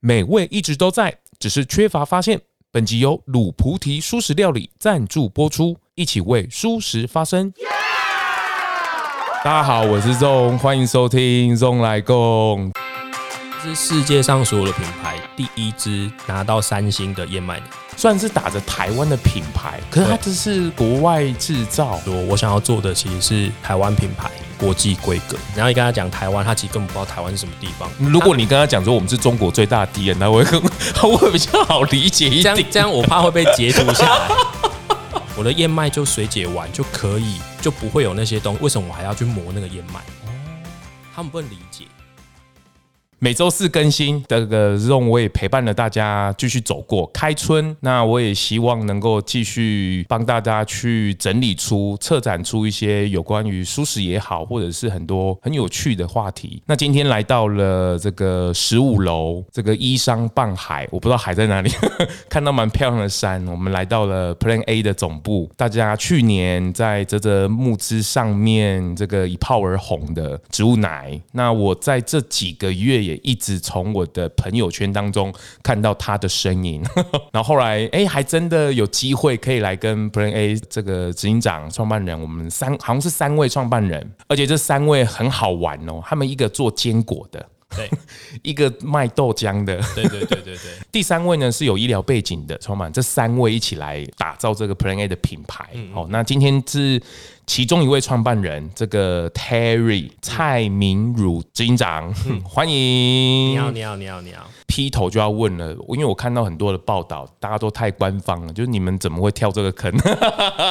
美味一直都在，只是缺乏发现。本集由卤菩提蔬食料理赞助播出，一起为蔬食发声。大家好，我是 ZONG，欢迎收听 ZONG 来共。是世界上所有的品牌第一支拿到三星的燕麦奶，算是打着台湾的品牌，可是它这是国外制造。我我想要做的其实是台湾品牌。国际规格，然后你跟他讲台湾，他其实根本不知道台湾是什么地方。如果你跟他讲说我们是中国最大的敌人，那我会更我 会比较好理解一点。这样这样我怕会被截图下来。我的燕麦就水解完就可以，就不会有那些东西。为什么我还要去磨那个燕麦？他们不能理解。每周四更新，这个 ZONG 我也陪伴了大家继续走过开春。那我也希望能够继续帮大家去整理出、策展出一些有关于舒适也好，或者是很多很有趣的话题。那今天来到了这个十五楼，这个依山傍海，我不知道海在哪里，看到蛮漂亮的山。我们来到了 Plan A 的总部，大家去年在这则募资上面这个一炮而红的植物奶。那我在这几个月。也一直从我的朋友圈当中看到他的身影，然后后来哎，还真的有机会可以来跟 Plan A 这个执行长、创办人，我们三好像是三位创办人，而且这三位很好玩哦。他们一个做坚果的，对，一个卖豆浆的，对对对对对。第三位呢是有医疗背景的创办人，这三位一起来打造这个 Plan A 的品牌。哦，那今天是。其中一位创办人，这个 Terry 蔡明儒执行长，欢迎。你好，你好，你好，你好。劈头就要问了，因为我看到很多的报道，大家都太官方了，就是你们怎么会跳这个坑？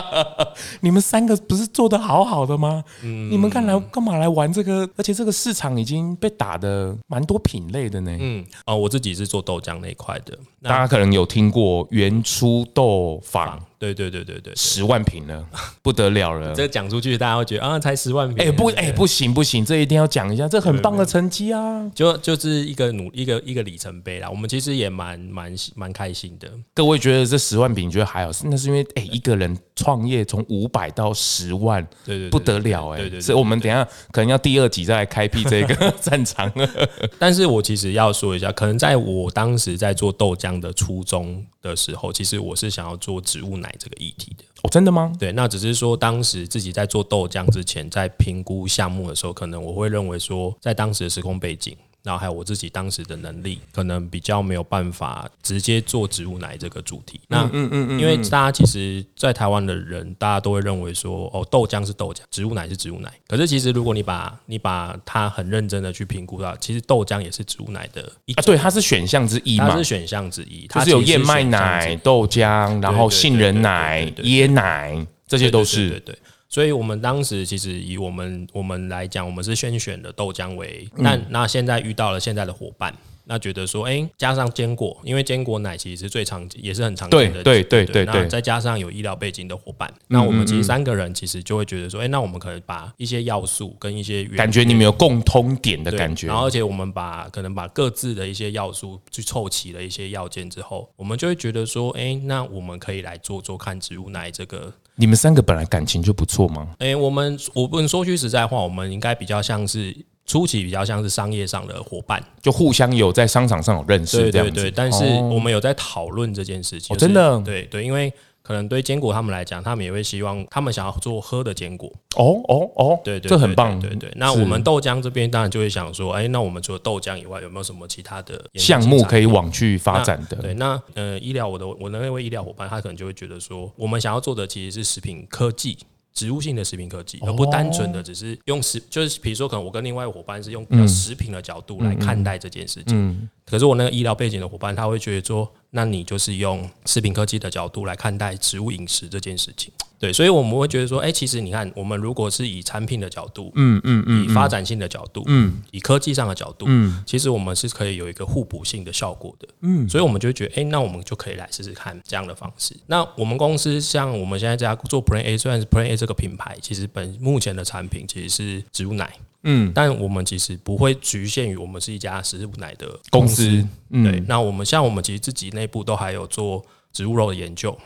你们三个不是做的好好的吗？嗯，你们干来干嘛来玩这个？而且这个市场已经被打的蛮多品类的呢。嗯，哦，我自己是做豆浆那一块的，大家可能有听过原初豆坊。对对对对对，十万瓶了，不得了了！这讲出去，大家会觉得啊，才十万瓶。哎不，哎不行不行，这一定要讲一下，这很棒的成绩啊！就就是一个努一个一个里程碑啦。我们其实也蛮蛮蛮开心的。各位觉得这十万瓶，觉得还好？那是因为哎，一个人创业从五百到十万，对对，不得了哎！对对，所以我们等下可能要第二集再来开辟这个 战场。但是我其实要说一下，可能在我当时在做豆浆的初衷的时候，其实我是想要做植物奶这个议题的。哦，真的吗？对，那只是说当时自己在做豆浆之前，在评估项目的时候，可能我会认为说，在当时的时空背景。然后还有我自己当时的能力，可能比较没有办法直接做植物奶这个主题。那嗯嗯嗯，因为大家其实，在台湾的人，大家都会认为说，哦，豆浆是豆浆，植物奶是植物奶。可是其实，如果你把你把它很认真的去评估到，其实豆浆也是植物奶的一啊，对，它是选项之一嘛，它是选项之一，它是有燕麦奶、豆浆，然后杏仁奶、椰奶，这些都是对对。所以，我们当时其实以我们我们来讲，我们是先选的豆浆为，那那现在遇到了现在的伙伴，那觉得说，哎，加上坚果，因为坚果奶其实是最常也是很常见的，对对对对。那再加上有医疗背景的伙伴，那我们其实三个人其实就会觉得说，哎，那我们可能把一些要素跟一些感觉你们有共通点的感觉，然后而且我们把可能把各自的一些要素去凑齐了一些要件之后，我们就会觉得说，哎，那我们可以来做做看植物奶这个。你们三个本来感情就不错吗？哎、欸，我们我不能说句实在话，我们应该比较像是初期比较像是商业上的伙伴，就互相有在商场上有认识这样子。对对对，但是我们有在讨论这件事情。哦，真的？对对，因为。可能对坚果他们来讲，他们也会希望他们想要做喝的坚果。哦哦哦，对对，这很棒。对对，那我们豆浆这边当然就会想说，哎，那我们除了豆浆以外，有没有什么其他的项目可以往去发展的？对，那呃，医疗我的我的那位医疗伙伴，他可能就会觉得说，我们想要做的其实是食品科技。植物性的食品科技，而不单纯的只是用食，就是比如说，可能我跟另外伙伴是用食品的角度来看待这件事情。可是我那个医疗背景的伙伴，他会觉得说，那你就是用食品科技的角度来看待植物饮食这件事情。对，所以我们会觉得说，哎，其实你看，我们如果是以产品的角度，嗯嗯嗯，以发展性的角度，嗯，以科技上的角度，嗯，其实我们是可以有一个互补性的效果的，嗯，所以我们就觉得，哎，那我们就可以来试试看这样的方式。那我们公司像我们现在在做 Plan A，虽然是 Plan A 这个品牌，其实本目前的产品其实是植物奶，嗯，但我们其实不会局限于我们是一家食物奶的公司，对。那我们像我们其实自己内部都还有做植物肉的研究。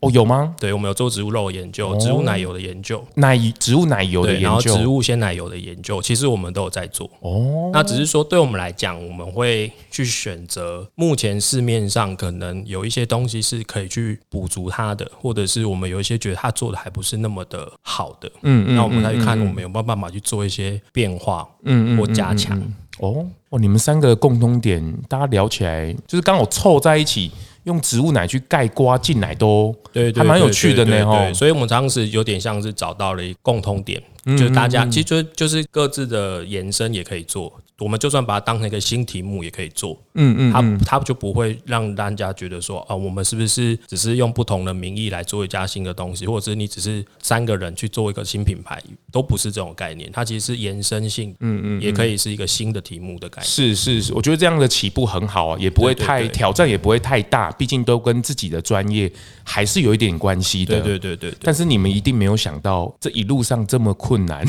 哦，有吗？对，我们有做植物肉的研究，植物奶油的研究，奶植物奶油的研究，然后植物鲜奶油的研究，其实我们都有在做。哦，那只是说对我们来讲，我们会去选择目前市面上可能有一些东西是可以去补足它的，或者是我们有一些觉得它做的还不是那么的好的，嗯嗯，那我们再去看我们有没有办法去做一些变化，嗯嗯，或加强。哦哦，你们三个共通点，大家聊起来就是刚好凑在一起。用植物奶去盖瓜进来都对，还蛮有趣的呢哈。所以，我们当时有点像是找到了共通点，就是大家其实就就是各自的延伸也可以做。我们就算把它当成一个新题目也可以做，嗯嗯，它它就不会让大家觉得说啊，我们是不是只是用不同的名义来做一家新的东西，或者是你只是三个人去做一个新品牌，都不是这种概念。它其实是延伸性，嗯嗯，也可以是一个新的题目的概念。是是是，我觉得这样的起步很好啊，也不会太挑战，也不会太大，毕竟都跟自己的专业还是有一点关系的。对对对对。但是你们一定没有想到这一路上这么困难。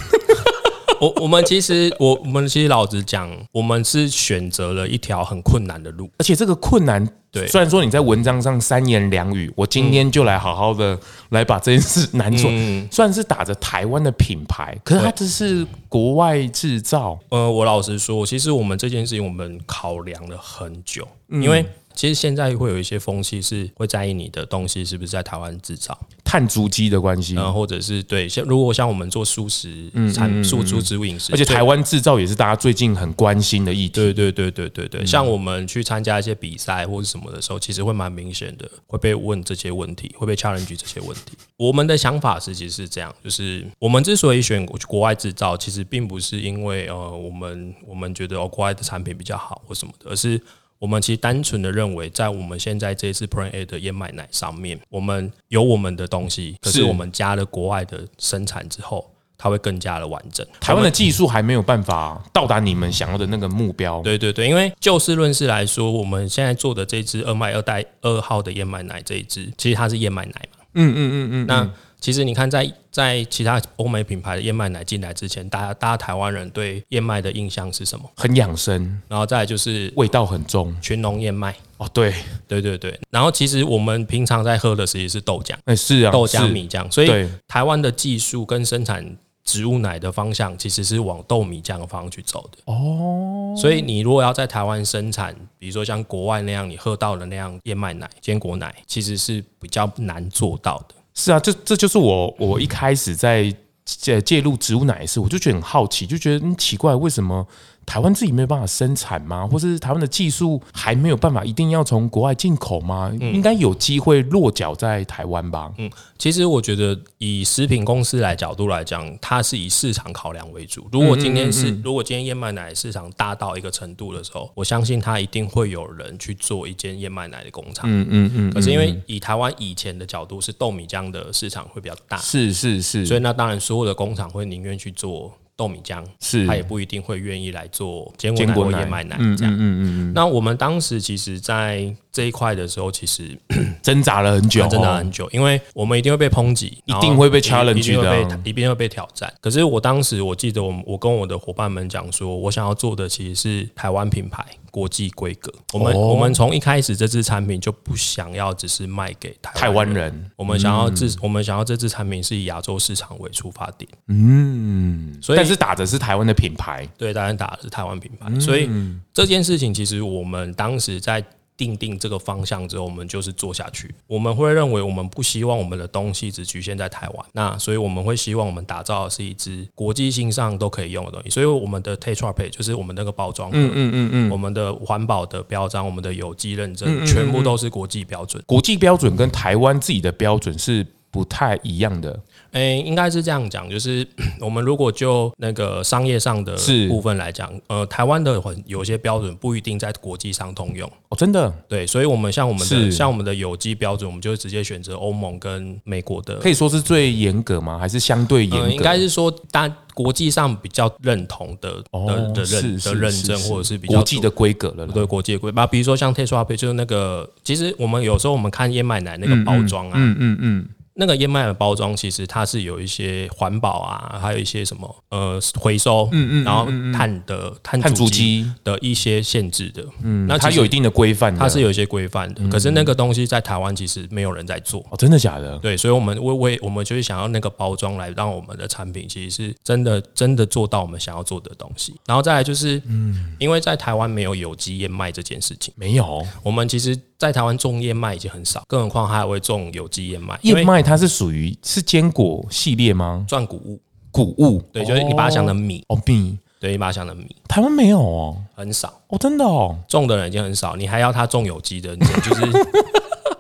我我们其实我我们其实老实讲，我们是选择了一条很困难的路，而且这个困难，对，虽然说你在文章上三言两语，我今天就来好好的来把这件事难做，算是打着台湾的品牌，可是它这是国外制造。呃，我老实说，其实我们这件事情我们考量了很久，因为。其实现在会有一些风气是会在意你的东西是不是在台湾制造，碳足迹的关系，嗯，或者是对像如果像我们做素食产素猪植物饮食，而且台湾制造也是大家最近很关心的议题。对对对对对对，像我们去参加一些比赛或者什么的时候，其实会蛮明显的会被问这些问题，会被 challenge 这些问题。我们的想法实是这样，就是我们之所以选国外制造，其实并不是因为呃我们我们觉得哦国外的产品比较好或什么的，而是。我们其实单纯的认为，在我们现在这次 Plan A 的燕麦奶上面，我们有我们的东西，可是我们加了国外的生产之后，它会更加的完整。台湾的技术还没有办法到达你们想要的那个目标。对对对，因为就事论事来说，我们现在做的这支二麦二代二号的燕麦奶这一支，其实它是燕麦奶嘛。嗯嗯嗯嗯。那其实你看在，在在其他欧美品牌的燕麦奶进来之前，大家大家台湾人对燕麦的印象是什么？很养生，然后再来就是味道很重，群农燕麦。哦，对对对对。然后其实我们平常在喝的实际是豆浆，哎，是啊，豆浆米浆。所以台湾的技术跟生产植物奶的方向，其实是往豆米浆的方向去走的。哦。所以你如果要在台湾生产，比如说像国外那样你喝到的那样燕麦奶、坚果奶，其实是比较难做到的。是啊，这这就是我我一开始在介介入植物奶的时，我就觉得很好奇，就觉得嗯奇怪，为什么？台湾自己没有办法生产吗？或是台湾的技术还没有办法，一定要从国外进口吗？嗯、应该有机会落脚在台湾吧？嗯，其实我觉得以食品公司来角度来讲，它是以市场考量为主。如果今天是，嗯嗯嗯、如果今天燕麦奶市场大到一个程度的时候，我相信它一定会有人去做一间燕麦奶的工厂。嗯嗯嗯。嗯嗯可是因为以台湾以前的角度，是豆米浆的市场会比较大，是是是，所以那当然所有的工厂会宁愿去做。豆米浆是，他也不一定会愿意来做坚果奶或燕麦奶这样。嗯嗯嗯。那我们当时其实，在这一块的时候，其实 挣扎了很久，挣扎很久，因为我们一定会被抨击，一定会被 challenge 的，一定会被挑战。可是我当时我记得，我我跟我的伙伴们讲说，我想要做的其实是台湾品牌。国际规格，我们、哦、我们从一开始这支产品就不想要只是卖给台湾人，人。我们想要这、嗯、我们想要这支产品是以亚洲市场为出发点，嗯，所以但是打的是台湾的品牌，对，当然打的是台湾品牌，嗯、所以这件事情其实我们当时在。定定这个方向之后，我们就是做下去。我们会认为，我们不希望我们的东西只局限在台湾。那所以我们会希望我们打造的是一支国际性上都可以用的东西。所以我们的 Tetra p a y 就是我们那个包装，嗯嗯嗯嗯，我们的环保的标章，我们的有机认证，全部都是国际标准。国际标准跟台湾自己的标准是不太一样的。诶、欸，应该是这样讲，就是 我们如果就那个商业上的部分来讲，呃，台湾的很有些标准不一定在国际上通用哦，真的。对，所以，我们像我们的像我们的有机标准，我们就会直接选择欧盟跟美国的，可以说是最严格吗？还是相对严格？呃、应该是说，大国际上比较认同的的、哦、的认的认证，或者是比较国际的规格了。对，国际规，那比如说像 Pak 就是那个，其实我们有时候我们看燕麦奶那个包装啊，嗯嗯嗯。嗯嗯那个燕麦的包装其实它是有一些环保啊，还有一些什么呃回收，嗯嗯，然后碳的碳足迹的一些限制的，嗯，那它有一定的规范，它是有一些规范的。可是那个东西在台湾其实没有人在做，哦，真的假的？对，所以我们为为我们就是想要那个包装来让我们的产品其实是真的真的做到我们想要做的东西。然后再来就是，嗯，因为在台湾没有有机燕麦这件事情，没有，我们其实。在台湾种燕麦已经很少，更何况它还会种有机燕麦。燕麦它是属于是坚果系列吗？算谷物，谷物，对，就是你把它想成米哦，米，对，你把它想成米。台湾没有哦，很少哦，真的哦，种的人已经很少，你还要他种有机的，你就是。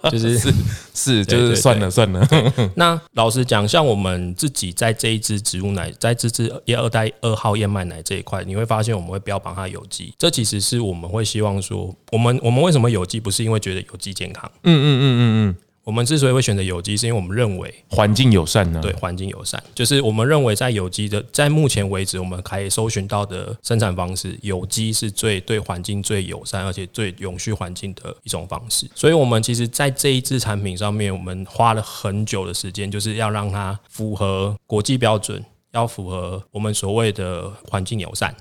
就是是是，就是算了算了。那老实讲，像我们自己在这一支植物奶，在这支一二代二号燕麦奶这一块，你会发现我们会标榜它有机。这其实是我们会希望说，我们我们为什么有机，不是因为觉得有机健康。嗯嗯嗯嗯嗯。我们之所以会选择有机，是因为我们认为环境友善呢。对，环境友善，就是我们认为在有机的，在目前为止，我们可以搜寻到的生产方式，有机是最对环境最友善，而且最永续环境的一种方式。所以，我们其实在这一支产品上面，我们花了很久的时间，就是要让它符合国际标准，要符合我们所谓的环境友善。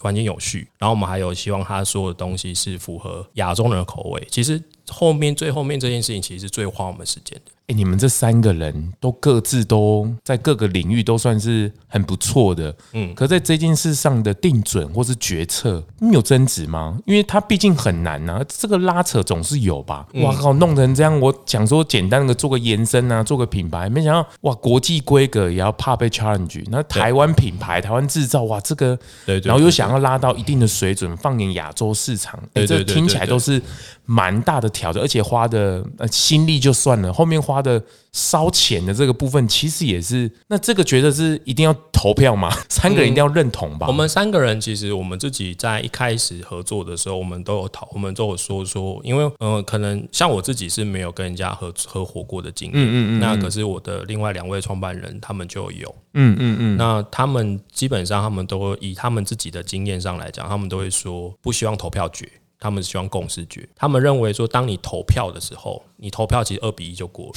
环境有序，然后我们还有希望它所有的东西是符合亚洲人的口味。其实后面最后面这件事情，其实是最花我们时间的。哎，你们这三个人都各自都在各个领域都算是很不错的，嗯。可在这件事上的定准或是决策，你有争执吗？因为它毕竟很难呐，这个拉扯总是有吧。哇靠，弄成这样，我想说简单的做个延伸啊，做个品牌，没想到哇，国际规格也要怕被 challenge。那台湾品牌、台湾制造，哇，这个，对，然后又想要拉到一定的水准，放眼亚洲市场，哎，这听起来都是蛮大的挑战，而且花的呃心力就算了，后面花。他的烧钱的这个部分，其实也是那这个觉得是一定要投票吗？三个人一定要认同吧？我们三个人其实我们自己在一开始合作的时候，我们都有讨，我们都有说说，因为呃，可能像我自己是没有跟人家合合伙过的经验，嗯嗯，那可是我的另外两位创办人他们就有，嗯嗯嗯，那他们基本上他们都以他们自己的经验上来讲，他们都会说不希望投票决。他们希望共识决，他们认为说，当你投票的时候，你投票其实二比一就过了，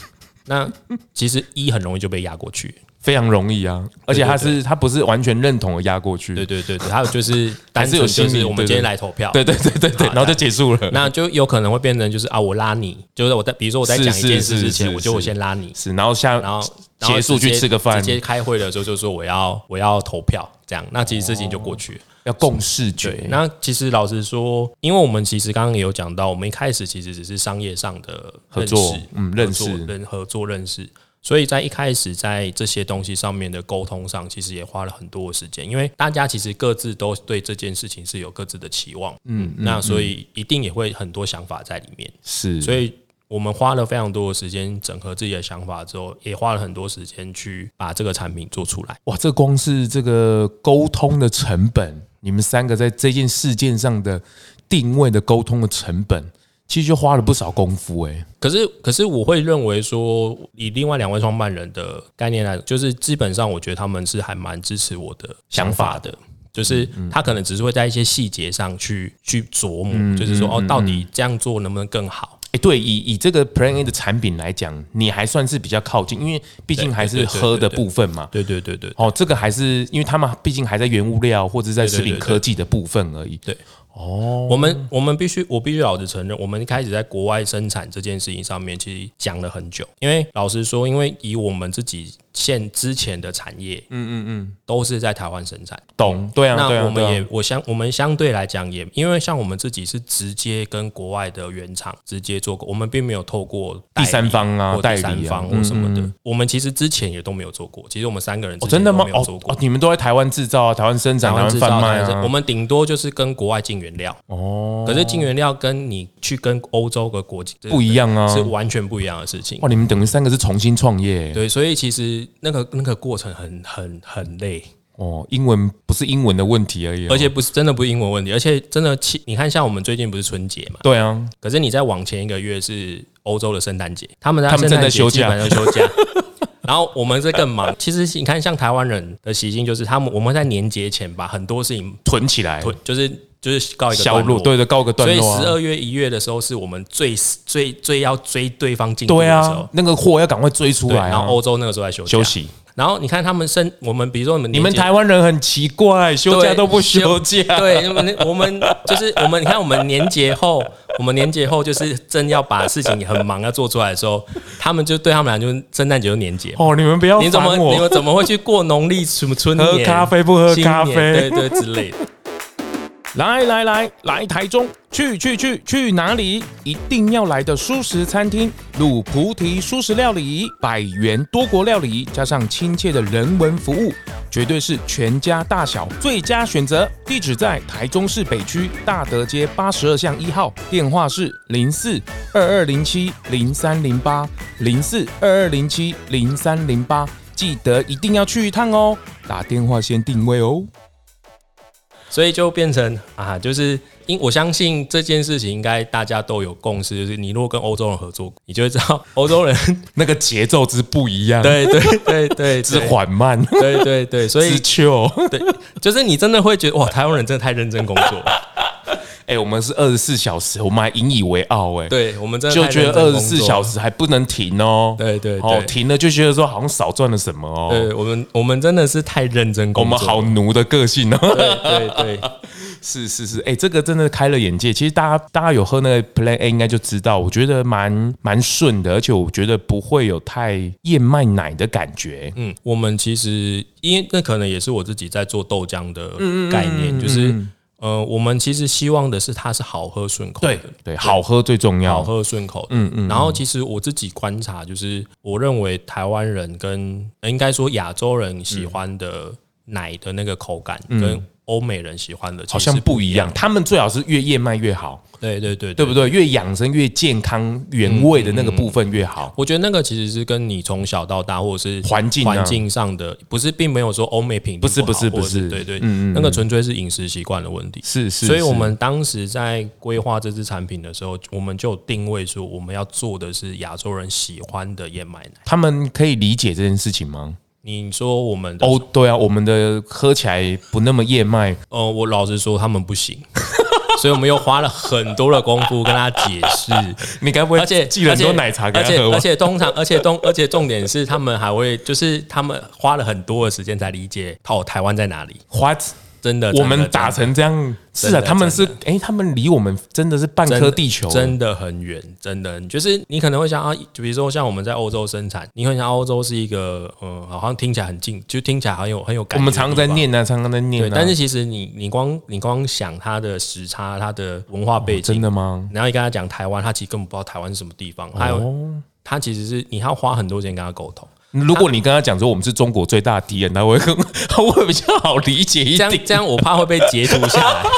那其实一很容易就被压过去，非常容易啊，而且他是他不是完全认同的压过去，对对对对，他就是 单纯就是我们今天来投票，对对对对对，然后就结束了，那就有可能会变成就是啊，我拉你，就是我在比如说我在讲一件事之前，我就我先拉你，是，然后下然后结束去吃个饭，直接开会的时候就说我要我要投票，这样，那其实事情就过去了。要共识决。那其实老实说，因为我们其实刚刚也有讲到，我们一开始其实只是商业上的合作，嗯，认识、人合作、认识，所以在一开始在这些东西上面的沟通上，其实也花了很多的时间，因为大家其实各自都对这件事情是有各自的期望，嗯，那所以一定也会很多想法在里面，是，所以我们花了非常多的时间整合自己的想法之后，也花了很多时间去把这个产品做出来。哇，这光是这个沟通的成本。你们三个在这件事件上的定位的沟通的成本，其实就花了不少功夫诶。可是，可是我会认为说，以另外两位创办人的概念来，就是基本上我觉得他们是还蛮支持我的想法的。就是他可能只是会在一些细节上去去琢磨，就是说哦，到底这样做能不能更好？哎，对，以以这个 Plan A 的产品来讲，你还算是比较靠近，因为毕竟还是喝的部分嘛。对对对对。哦，这个还是因为他们毕竟还在原物料或者在食品科技的部分而已。对。哦，我们我们必须，我必须老实承认，我们一开始在国外生产这件事情上面，其实讲了很久。因为老实说，因为以我们自己。现之前的产业，嗯嗯嗯，都是在台湾生产，懂？对啊，那我们也，我相我们相对来讲也，因为像我们自己是直接跟国外的原厂直接做过，我们并没有透过第三方啊、第三方或什么的，我们其实之前也都没有做过。其实我们三个人真的吗？哦，你们都在台湾制造啊，台湾生产，台湾贩卖啊。我们顶多就是跟国外进原料哦，可是进原料跟你去跟欧洲的国际不一样啊，是完全不一样的事情。哇，你们等于三个是重新创业，对，所以其实。那个那个过程很很很累哦，英文不是英文的问题而已，而且不是真的不是英文问题，而且真的，你看像我们最近不是春节嘛？对啊，可是你再往前一个月是欧洲的圣诞节，他们在他们正在休假，休假，然后我们这更忙。其实你看，像台湾人的习性就是，他们我们在年节前把很多事情囤起来，囤就是。就是告一个小路，对对，告个段落。所以十二月一月的时候，是我们最最最要追对方进度的时候，啊，那个货要赶快追出来。然后欧洲那个时候在休休息。然后你看他们生我们，比如说你们你们台湾人很奇怪，休假都不休假。对，我们我们就是我们，你看我们年节后，我们年节后就是真要把事情很忙要做出来的时候，他们就对他们俩就圣诞节就年节。哦，你们不要你怎么你们怎么会去过农历什么春年？喝咖啡不喝咖啡？对对之类的。来来来来台中，去去去去哪里？一定要来的舒食餐厅——卤菩提舒食料理，百元多国料理，加上亲切的人文服务，绝对是全家大小最佳选择。地址在台中市北区大德街八十二巷一号，电话是零四二二零七零三零八零四二二零七零三零八，记得一定要去一趟哦，打电话先定位哦。所以就变成啊，就是因我相信这件事情应该大家都有共识，就是你如果跟欧洲人合作，你就会知道欧洲人 那个节奏之不一样，对对对对，之缓慢，对对对，所以之 chill，对，就是你真的会觉得哇，台湾人真的太认真工作。哎、欸，我们是二十四小时，我们还引以为傲哎。对，我们真的就觉得二十四小时还不能停哦。对对哦，停了就觉得说好像少赚了什么哦。对，我们我们真的是太认真工作，我们好奴的个性哦。对对对，是是是，哎、欸，这个真的开了眼界。其实大家大家有喝那个 Plan A 应该就知道，我觉得蛮蛮顺的，而且我觉得不会有太燕麦奶的感觉。嗯，我们其实因为那可能也是我自己在做豆浆的概念，就是。呃，我们其实希望的是它是好喝顺口的，对对，好喝最重要，好喝顺口。嗯嗯。然后其实我自己观察，就是我认为台湾人跟应该说亚洲人喜欢的奶的那个口感跟。欧美人喜欢的好像不一样，他们最好是越燕麦越好，对对对，对不对？越养生越健康原味的那个部分越好。我觉得那个其实是跟你从小到大或者是环境环境上的，不是并没有说欧美品不是不是不是，对对，嗯嗯那个纯粹是饮食习惯的问题。是是，所以我们当时在规划这支产品的时候，我们就定位说我们要做的是亚洲人喜欢的燕麦奶。他们可以理解这件事情吗？你说我们的哦，对啊，我们的喝起来不那么燕麦。哦，我老实说他们不行，所以我们又花了很多的功夫跟他解释。你该不会而且寄了很多奶茶给他喝？而且通常，而且东，而且重点是他们还会，就是他们花了很多的时间才理解哦，台湾在哪里？What？真的，我们打成这样，是啊，他们是，哎，他们离我们真的是半颗地球，真的很远，真的，就是你可能会想啊，就比如说像我们在欧洲生产，你会想欧洲是一个，嗯，好像听起来很近，就听起来很有很有感觉。我们常常在念啊，常常在念，对但是其实你你光你光想它的时差，它的文化背景，真的吗？然后你跟他讲台湾，他其实根本不知道台湾是什么地方，还有他其实是你要花很多时间跟他沟通。如果你跟他讲说我们是中国最大的敌人，他会更 他会比较好理解一点。这样这样我怕会被截图下来。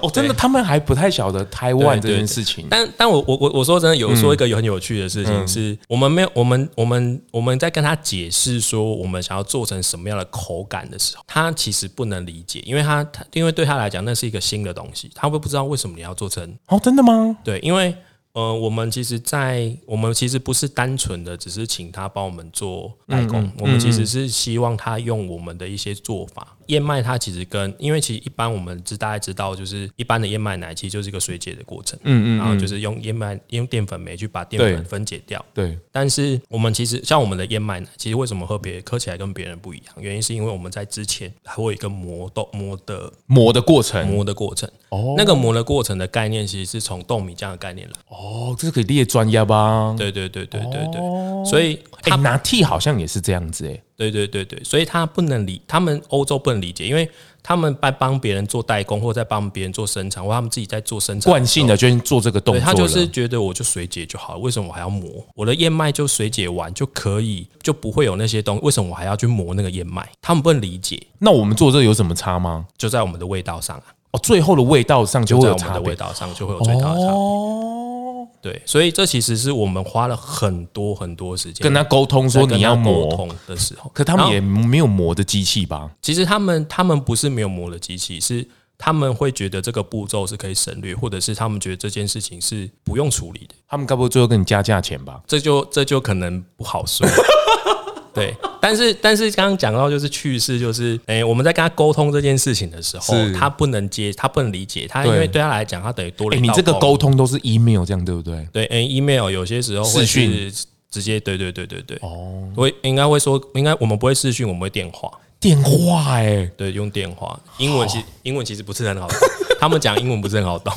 哦，真的，他们还不太晓得台湾这件事情。但但我我我我说真的，有说一个有很有趣的事情，是我们没有我们我们我们在跟他解释说我们想要做成什么样的口感的时候，他其实不能理解，因为他他因为对他来讲那是一个新的东西，他会不知道为什么你要做成。哦，真的吗？对，因为。呃，我们其实，在我们其实不是单纯的只是请他帮我们做代工，嗯嗯、我们其实是希望他用我们的一些做法。燕麦它其实跟，因为其实一般我们知大家知道，就是一般的燕麦奶其实就是一个水解的过程，嗯嗯，然后就是用燕麦用淀粉酶去把淀粉分解掉，对。但是我们其实像我们的燕麦奶，其实为什么喝别喝起来跟别人不一样？原因是因为我们在之前还会有一个磨豆磨的磨的过程，磨的过程。哦，那个磨的过程的概念其实是从豆米这样的概念来。哦，这是可以列专业吧？对对对对对对。所以他拿 T 好像也是这样子哎。对对对对，所以他不能理，他们欧洲不能理解，因为他们在帮别人做代工，或者在帮别人做生产，或他们自己在做生产，惯性的就做这个动作。他就是觉得我就水解就好了，为什么我还要磨？我的燕麦就水解完就可以，就不会有那些东西，为什么我还要去磨那个燕麦？他们不能理解。那我们做这个有什么差吗？就在我们的味道上啊，哦，最后的味道上就会有差，我们的味道上就会有最大的差别。哦对，所以这其实是我们花了很多很多时间跟他沟通，说你要磨沟通的时候，可他们也没有磨的机器吧？其实他们他们不是没有磨的机器，是他们会觉得这个步骤是可以省略，或者是他们觉得这件事情是不用处理的。他们该不会最后跟你加价钱吧？这就这就可能不好说。对，但是但是刚刚讲到就是趣事，就是哎、欸，我们在跟他沟通这件事情的时候，他不能接，他不能理解，他因为对他来讲，他等于多了一道。你这个沟通都是 email 这样对不对？对，哎，email 有些时候会是直接，对对对对对。哦，会应该会说，应该我们不会视讯，我们会电话。电话哎、欸，对，用电话。英文其实英文其实不是很好懂，他们讲英文不是很好懂。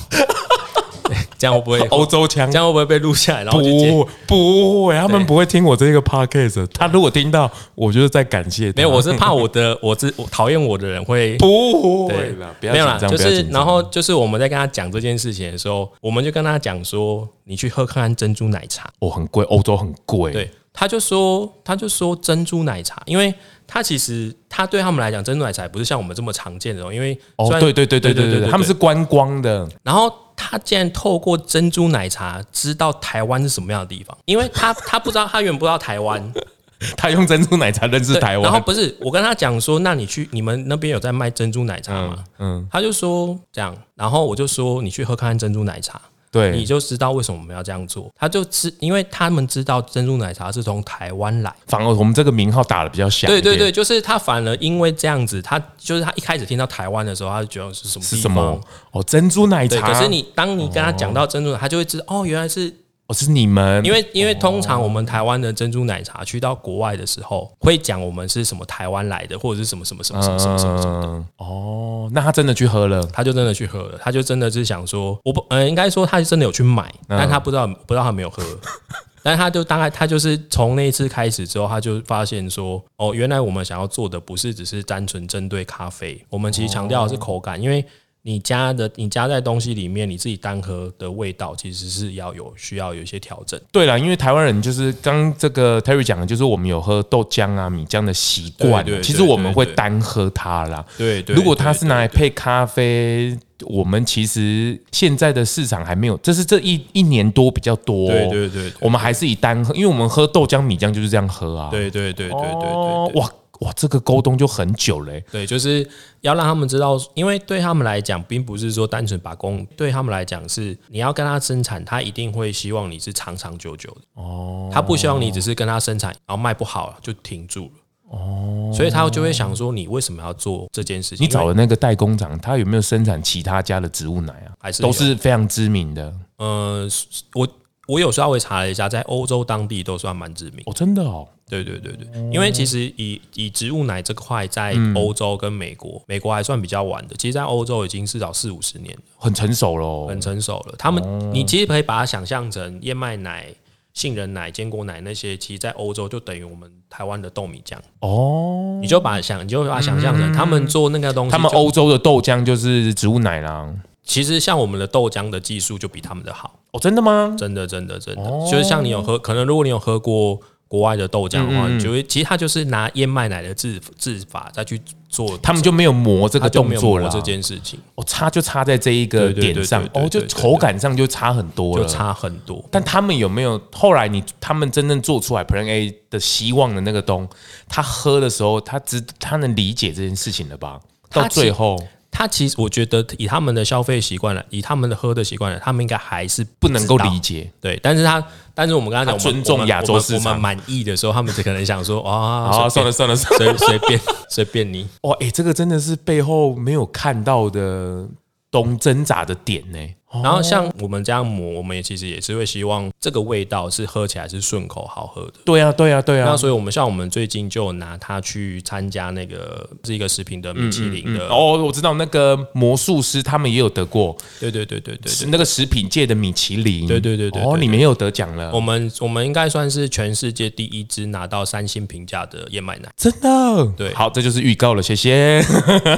这样会不会 欧洲腔？这样会不会被录下来？然后不不会，他们不会听我这个 podcast。他如果听到，我就是在感谢他。没有，我是怕我的，我是我讨厌我的人会不会了，不要没有啦，就是然后就是我们在跟他讲这件事情的时候，我们就跟他讲说，你去喝看看珍珠奶茶，哦，很贵，欧洲很贵。对，他就说他就说珍珠奶茶，因为他其实他对他们来讲，珍珠奶茶不是像我们这么常见的，因为哦，对对对对对对，他们是观光的，然后。他竟然透过珍珠奶茶知道台湾是什么样的地方，因为他他不知道，他原本不知道台湾，他用珍珠奶茶认识台湾。然后不是我跟他讲说，那你去你们那边有在卖珍珠奶茶吗？嗯，嗯他就说这样，然后我就说你去喝看看珍珠奶茶。对，你就知道为什么我们要这样做。他就知，因为他们知道珍珠奶茶是从台湾来，反而我们这个名号打的比较响。对对对，就是他反而因为这样子，他就是他一开始听到台湾的时候，他就觉得是什么？是什么？哦，珍珠奶茶。可是你当你跟他讲到珍珠奶茶，他就会知道哦，原来是。哦，是你们，因为因为通常我们台湾的珍珠奶茶去到国外的时候，会讲我们是什么台湾来的，或者是什么什么什么什么什么什么什么的。哦，那他真的去喝了，他就真的去喝了，他就真的是想说，我不，呃，应该说他是真的有去买，但他不知道不知道他没有喝，但他就大概他就是从那一次开始之后，他就发现说，哦，原来我们想要做的不是只是单纯针对咖啡，我们其实强调的是口感，因为。你加的，你加在东西里面，你自己单喝的味道其实是要有需要有一些调整。对了，因为台湾人就是刚这个 Terry 讲的，就是我们有喝豆浆啊、米浆的习惯。其实我们会单喝它啦。对对。如果它是拿来配咖啡，我们其实现在的市场还没有，这是这一一年多比较多。对对对。我们还是以单喝，因为我们喝豆浆、米浆就是这样喝啊。对对对对对对。哇。哇，这个沟通就很久嘞、欸。对，就是要让他们知道，因为对他们来讲，并不是说单纯把工，对他们来讲是你要跟他生产，他一定会希望你是长长久久的。哦，他不希望你只是跟他生产，然后卖不好就停住了。哦，所以他就会想说，你为什么要做这件事情？你找的那个代工厂，他有没有生产其他家的植物奶啊？还是都是非常知名的？呃，我我有稍微查了一下，在欧洲当地都算蛮知名。哦，真的哦。对对对对，因为其实以以植物奶这块，在欧洲跟美国，美国还算比较晚的，其实，在欧洲已经至少四五十年了，很成熟了，很成熟了。他们，你其实可以把它想象成燕麦奶、杏仁奶、坚果奶那些，其实，在欧洲就等于我们台湾的豆米浆哦。你就把想，你就把它想象成他们做那个东西，他们欧洲的豆浆就是植物奶啦。其实，像我们的豆浆的技术就比他们的好哦。真的吗？真的，真的，真的，就是像你有喝，可能如果你有喝过。国外的豆浆的话，就会其实它就是拿燕麦奶的制制法再去做，他们就没有磨这个动作了。这件事情，哦，差就差在这一个点上，哦，就口感上就差很多了，就差很多。但他们有没有后来你他们真正做出来 Plan A 的希望的那个东，他喝的时候，他只他能理解这件事情了吧？到最后。他其实，我觉得以他们的消费习惯了，以他们的喝的习惯了，他们应该还是不能够理解。对，但是他，但是我们刚才讲，尊重亚洲市场，我们满意的时候，他们只可能想说，啊，好，算了算了，随随便 随便你。哇，哎，这个真的是背后没有看到的东挣扎的点呢。然后像我们这样磨，我们也其实也是会希望这个味道是喝起来是顺口好喝的。对啊，对啊，对啊。那所以我们像我们最近就拿它去参加那个是一个食品的米其林的。哦，我知道那个魔术师他们也有得过。对对对对对，是那个食品界的米其林。对对对对。哦，你们也有得奖了。我们我们应该算是全世界第一支拿到三星评价的燕麦奶。真的？对。好，这就是预告了，谢谢。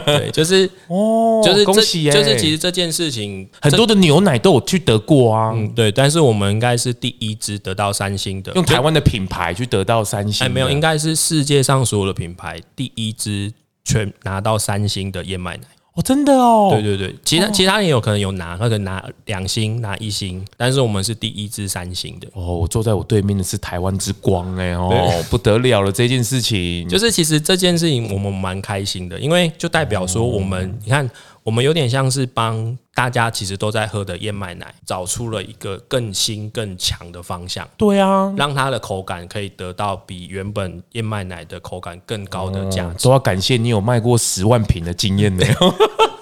对，就是 哦，就是恭喜耶！就是其实这件事情，很多的牛奶都有去。得过啊，嗯，对，但是我们应该是第一支得到三星的，用台湾的品牌去得到三星。哎，没有，应该是世界上所有的品牌第一支全拿到三星的燕麦奶。哦，真的哦，对对对，其他其他人有可能有拿，或者拿两星、拿一星，但是我们是第一支三星的。哦，我坐在我对面的是台湾之光，哎哦，不得了了，这件事情，就是其实这件事情我们蛮开心的，因为就代表说我们，你看。我们有点像是帮大家其实都在喝的燕麦奶找出了一个更新更强的方向。对啊，让它的口感可以得到比原本燕麦奶的口感更高的价值。都要感谢你有卖过十万瓶的经验呢。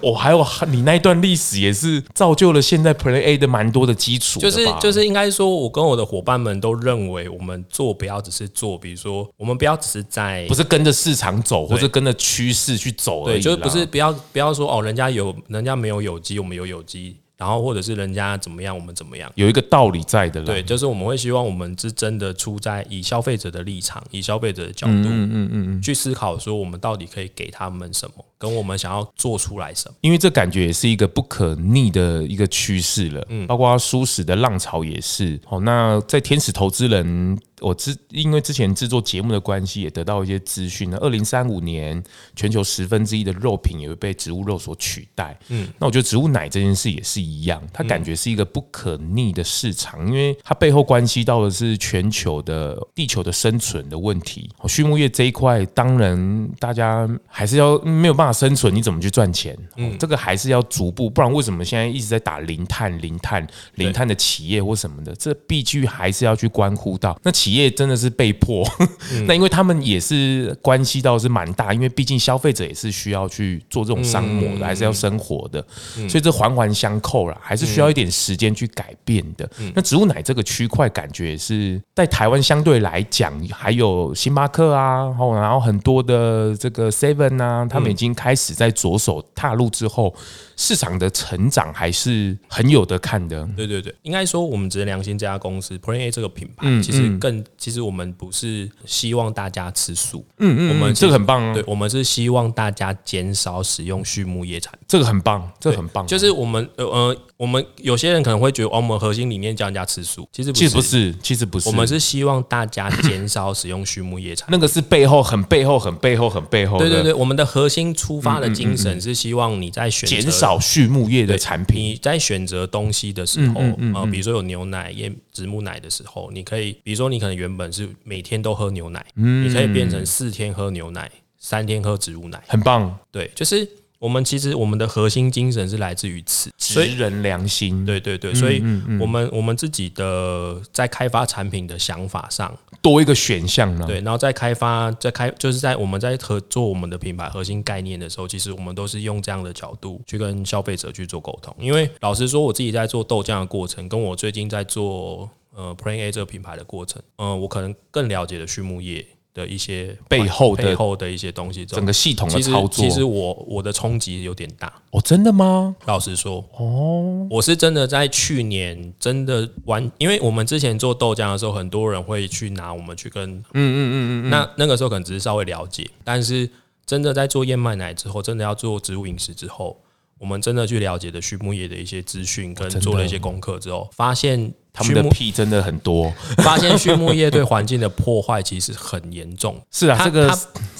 我、哦、还有你那一段历史也是造就了现在 Plan A 的蛮多的基础。就是就是应该说，我跟我的伙伴们都认为，我们做不要只是做，比如说我们不要只是在不是跟着市场走，或者跟着趋势去走而已。对，就是不是不要不要说哦，人家有人家没有有机，我们有有机。然后或者是人家怎么样，我们怎么样，有一个道理在的。对，就是我们会希望我们是真的出在以消费者的立场，以消费者的角度，嗯嗯嗯，去思考说我们到底可以给他们什么，跟我们想要做出来什么。因为这感觉也是一个不可逆的一个趋势了。嗯，包括蔬食的浪潮也是。好，那在天使投资人。我之因为之前制作节目的关系，也得到一些资讯呢。二零三五年，全球十分之一的肉品也会被植物肉所取代。嗯，那我觉得植物奶这件事也是一样，它感觉是一个不可逆的市场，因为它背后关系到的是全球的地球的生存的问题。畜牧业这一块，当然大家还是要没有办法生存，你怎么去赚钱？嗯，这个还是要逐步，不然为什么现在一直在打零碳、零碳、零碳的企业或什么的？这必须还是要去关乎到那。企业真的是被迫，那因为他们也是关系到是蛮大，因为毕竟消费者也是需要去做这种商模的，还是要生活的，所以这环环相扣啦，还是需要一点时间去改变的。那植物奶这个区块，感觉也是在台湾相对来讲，还有星巴克啊，然后很多的这个 Seven 啊，他们已经开始在着手踏入之后。市场的成长还是很有的看的。对对对，应该说我们职人良心这家公司 p r a n A 这个品牌，其实更其实我们不是希望大家吃素，嗯嗯，我们这个很棒啊。对，我们是希望大家减少使用畜牧业产品，这个很棒，这个很棒。就是我们呃呃，我们有些人可能会觉得，我们核心理念叫人家吃素，其实其实不是，其实不是。我们是希望大家减少使用畜牧业产品，那个是背后很背后很背后很背后。对对对，我们的核心出发的精神是希望你在选择。找畜牧业的产品，你在选择东西的时候，呃，比如说有牛奶、燕植物奶的时候，你可以，比如说你可能原本是每天都喝牛奶，你可以变成四天喝牛奶，三天喝植物奶，很棒。对，就是。我们其实我们的核心精神是来自于此，职人良心。对对对，所以我们我们自己的在开发产品的想法上多一个选项呢。对，然后在开发在开就是在我们在合做我们的品牌核心概念的时候，其实我们都是用这样的角度去跟消费者去做沟通。因为老实说，我自己在做豆浆的过程，跟我最近在做呃 Plan A 这个品牌的过程，嗯、呃，我可能更了解了畜牧业。的一些背后的背后的一些东西，整个系统的操作，其实我我的冲击有点大哦，真的吗？老实说，哦，我是真的在去年真的玩，因为我们之前做豆浆的时候，很多人会去拿我们去跟，嗯嗯嗯嗯，那那个时候可能只是稍微了解，但是真的在做燕麦奶之后，真的要做植物饮食之后，我们真的去了解的畜牧业的一些资讯，跟做了一些功课之后，发现。他们的屁真的很多，发现畜牧业对环境的破坏其实很严重。是啊，这个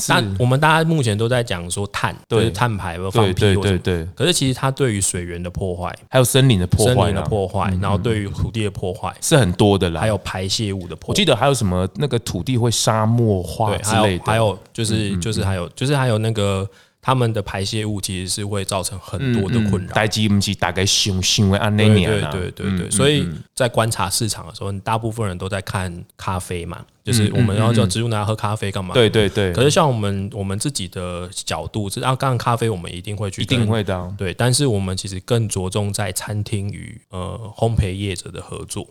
那我们大家目前都在讲说碳，对碳排放屁，对对对。可是其实它对于水源的破坏，还有森林的破坏，森林的破坏，然后对于土地的破坏是很多的啦。还有排泄物的破坏，我记得还有什么那个土地会沙漠化之类的，还有就是就是还有就是还有那个。他们的排泄物其实是会造成很多的困扰。代志不是大概想想的按那年啊。对对对对对，所以在观察市场的时候，大部分人都在看咖啡嘛，就是我们要叫植物奶喝咖啡干嘛？对对对。可是像我们我们自己的角度，是啊，刚刚咖啡我们一定会去，一定会的。对，但是我们其实更着重在餐厅与呃烘焙业者的合作。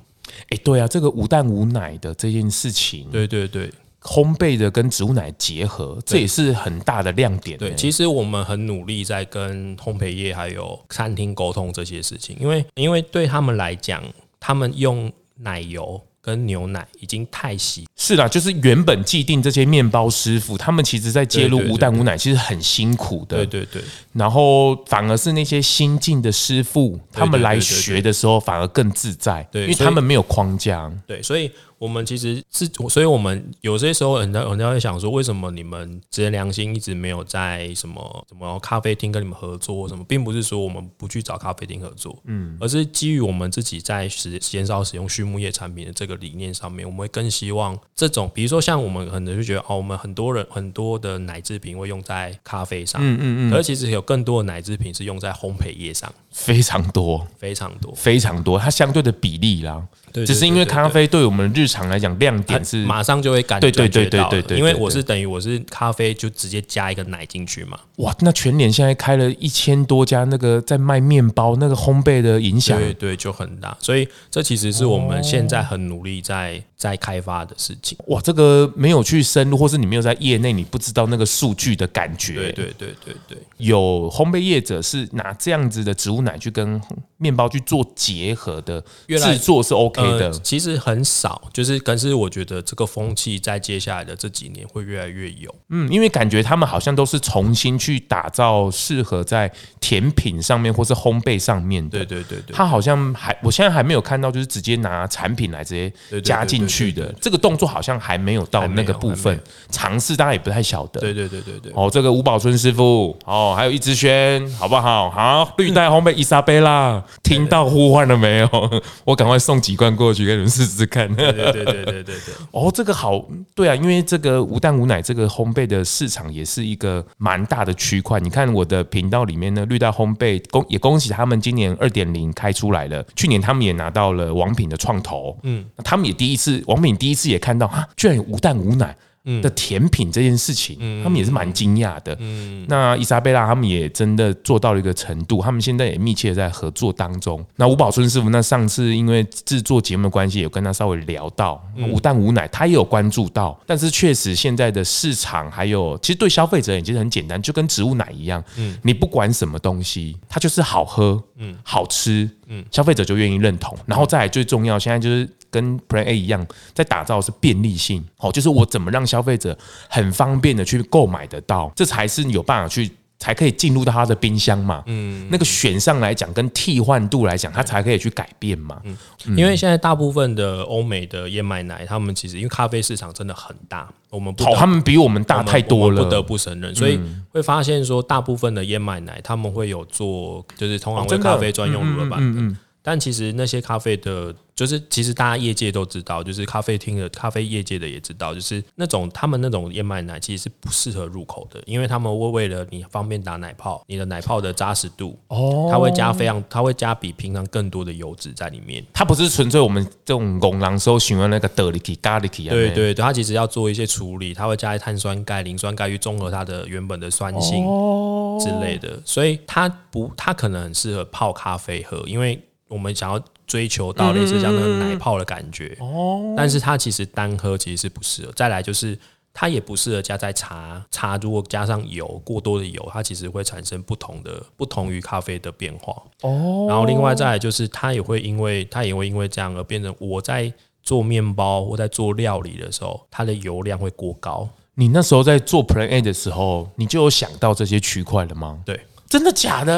哎，对啊，这个无蛋无奶的这件事情，对对对。烘焙的跟植物奶结合，这也是很大的亮点。对，其实我们很努力在跟烘焙业还有餐厅沟通这些事情，因为因为对他们来讲，他们用奶油跟牛奶已经太稀。是啦，就是原本既定这些面包师傅，他们其实在介入无蛋无奶，其实很辛苦的。对对对。然后反而是那些新进的师傅，他们来学的时候反而更自在，对，因为他们没有框架。对，所以。我们其实是，所以我们有些时候，人家人家会想说，为什么你们职人良心一直没有在什么什么咖啡厅跟你们合作？什么，并不是说我们不去找咖啡厅合作，嗯，而是基于我们自己在使减少使用畜牧业产品的这个个理念上面，我们会更希望这种，比如说像我们可能就觉得哦，我们很多人很多的奶制品会用在咖啡上，嗯嗯嗯，可是其实有更多的奶制品是用在烘焙业上，非常多，非常多，非常多，它相对的比例啦。只是因为咖啡对我们日常来讲亮点是马上就会感觉对对对对对，因为我是等于我是咖啡就直接加一个奶进去嘛。哇，那全联现在开了一千多家那个在卖面包，那个烘焙的影响对对就很大，所以这其实是我们现在很努力在在开发的事情。哇，这个没有去深入，或是你没有在业内，你不知道那个数据的感觉。对对对对对，有烘焙业者是拿这样子的植物奶去跟面包去做结合的，制作是 OK 的。其实。很少，就是，但是我觉得这个风气在接下来的这几年会越来越有。嗯，因为感觉他们好像都是重新去打造适合在甜品上面或是烘焙上面的。对对对对，他好像还，我现在还没有看到，就是直接拿产品来直接加进去的这个动作，好像还没有到那个部分。尝试大家也不太晓得。对对对对对。哦，这个吴宝春师傅，哦，还有一之轩，好不好？好，绿带烘焙伊莎贝拉，听到呼唤了没有？我赶快送几罐过去给你们试试。试看，对对对对对对哦，这个好，对啊，因为这个无蛋无奶这个烘焙的市场也是一个蛮大的区块。你看我的频道里面呢，绿带烘焙恭也恭喜他们今年二点零开出来了。去年他们也拿到了王品的创投，嗯，他们也第一次王品第一次也看到啊，居然有无蛋无奶。的甜品这件事情，他们也是蛮惊讶的。那伊莎贝拉他们也真的做到了一个程度，他们现在也密切在合作当中。那吴宝春师傅，那上次因为制作节目的关系，有跟他稍微聊到无蛋无奶，他也有关注到。但是确实现在的市场还有，其实对消费者也其实很简单，就跟植物奶一样，嗯你不管什么东西，它就是好喝，嗯好吃，嗯消费者就愿意认同。然后再来最重要，现在就是。跟 Plan A 一样，在打造的是便利性，好，就是我怎么让消费者很方便的去购买得到，这才是有办法去。才可以进入到他的冰箱嘛，嗯，那个选项来讲，跟替换度来讲，它才可以去改变嘛，嗯，因为现在大部分的欧美的燕麦奶，他们其实因为咖啡市场真的很大，我们好，他们比我们大太多了，不得不承认，所以会发现说，大部分的燕麦奶他们会有做，就是通常为咖啡专用乳的版本。但其实那些咖啡的，就是其实大家业界都知道，就是咖啡厅的咖啡业界的也知道，就是那种他们那种燕麦奶其实是不适合入口的，因为他们会为了你方便打奶泡，你的奶泡的扎实度，哦，它会加非常，它会加比平常更多的油脂在里面。它不是纯粹我们这种工人时候喜欢那个德力奇、咖喱奇啊。对对对，它其实要做一些处理，它会加碳酸钙、磷酸钙去中和它的原本的酸性之类的，所以它不，它可能很适合泡咖啡喝，因为。我们想要追求到类似这样的奶泡的感觉哦，但是它其实单喝其实是不适合。再来就是它也不适合加在茶，茶如果加上油过多的油，它其实会产生不同的不同于咖啡的变化。哦，然后另外再来就是它也会因为它也会因为这样而变成我在做面包或在做料理的时候，它的油量会过高。你那时候在做 Plan A 的时候，你就有想到这些区块了吗？对。真的假的？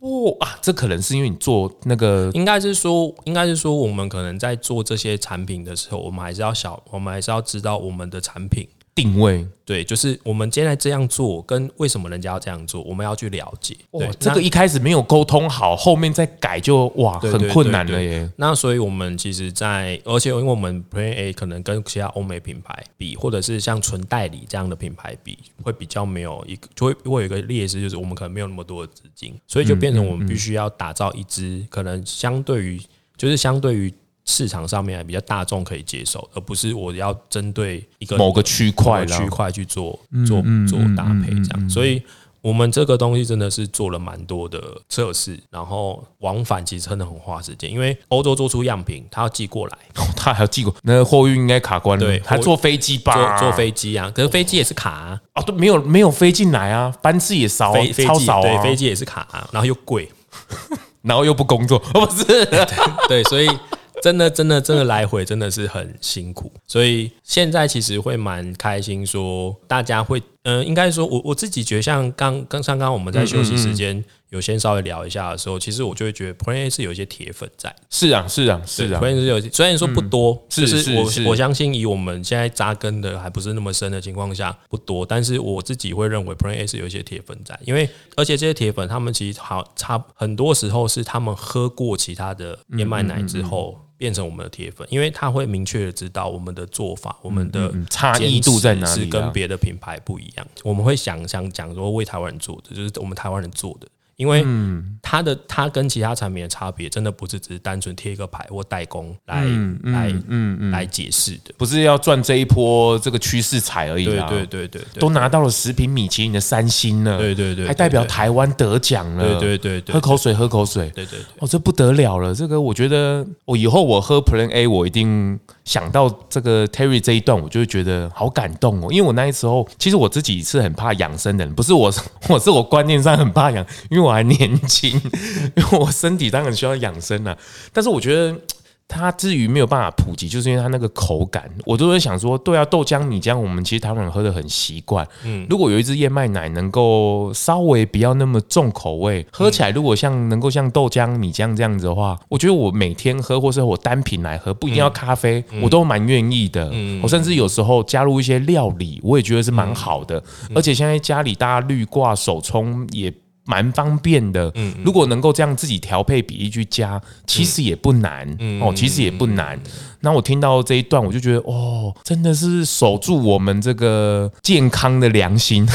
哦啊！这可能是因为你做那个，应该是说，应该是说，我们可能在做这些产品的时候，我们还是要小，我们还是要知道我们的产品。定位对，就是我们现在这样做，跟为什么人家要这样做，我们要去了解。对，这个一开始没有沟通好，后面再改就哇，很困难了耶。那所以我们其实在，在而且因为我们 Plan A 可能跟其他欧美品牌比，或者是像纯代理这样的品牌比，会比较没有一个，就会会有一个劣势，就是我们可能没有那么多的资金，所以就变成我们必须要打造一支可能相对于，就是相对于。市场上面比较大众可以接受，而不是我要针对一个某个区块区块去做做做搭配这样。所以，我们这个东西真的是做了蛮多的测试，然后往返其实真的很花时间，因为欧洲做出样品，他要寄过来，他还要寄过，那个货运应该卡关了。对，还坐飞机吧？坐飞机啊，可是飞机也是卡啊，哦，都没有没有飞进来啊，班次也少，超少，对，飞机也是卡啊，然后又贵，然后又不工作，哦，不是，对，所以。真的，真的，真的来回真的是很辛苦，所以现在其实会蛮开心，说大家会，嗯，应该说我我自己觉得，像刚刚像刚刚我们在休息时间有先稍微聊一下的时候，其实我就会觉得 A 是有一些铁粉在。是啊，是啊，是啊。A 是有，虽然说不多，嗯、是是我是我相信以我们现在扎根的还不是那么深的情况下不多，但是我自己会认为 A 是有一些铁粉在，因为而且这些铁粉他们其实好差很多时候是他们喝过其他的燕麦奶之后。嗯嗯嗯变成我们的铁粉，因为他会明确的知道我们的做法，我们的差异度在哪里，是跟别的品牌不一样。我们会想想讲说为台湾人做的，就是我们台湾人做的。因为它的它跟其他产品的差别，真的不是只是单纯贴一个牌或代工来来嗯嗯来解释的，不是要赚这一波这个趋势彩而已啊！对对对对，都拿到了食品米其林的三星了，对对对，还代表台湾得奖了，对对对，喝口水喝口水，对对哦，这不得了了！这个我觉得我以后我喝 Plan A，我一定想到这个 Terry 这一段，我就会觉得好感动哦，因为我那时候其实我自己是很怕养生的人，不是我，我是我观念上很怕养，因为我。我还年轻，因为我身体当然需要养生啊。但是我觉得它至于没有办法普及，就是因为它那个口感，我都会想说，对啊，豆浆、米浆，我们其实台湾人喝的很习惯。嗯，如果有一支燕麦奶能够稍微不要那么重口味，喝起来如果像能够像豆浆、米浆这样子的话，我觉得我每天喝，或是我单品来喝，不一定要咖啡，我都蛮愿意的。我甚至有时候加入一些料理，我也觉得是蛮好的。而且现在家里大家绿挂手冲也。蛮方便的，如果能够这样自己调配比例去加，其实也不难。哦，其实也不难。那我听到这一段，我就觉得哦，真的是守住我们这个健康的良心。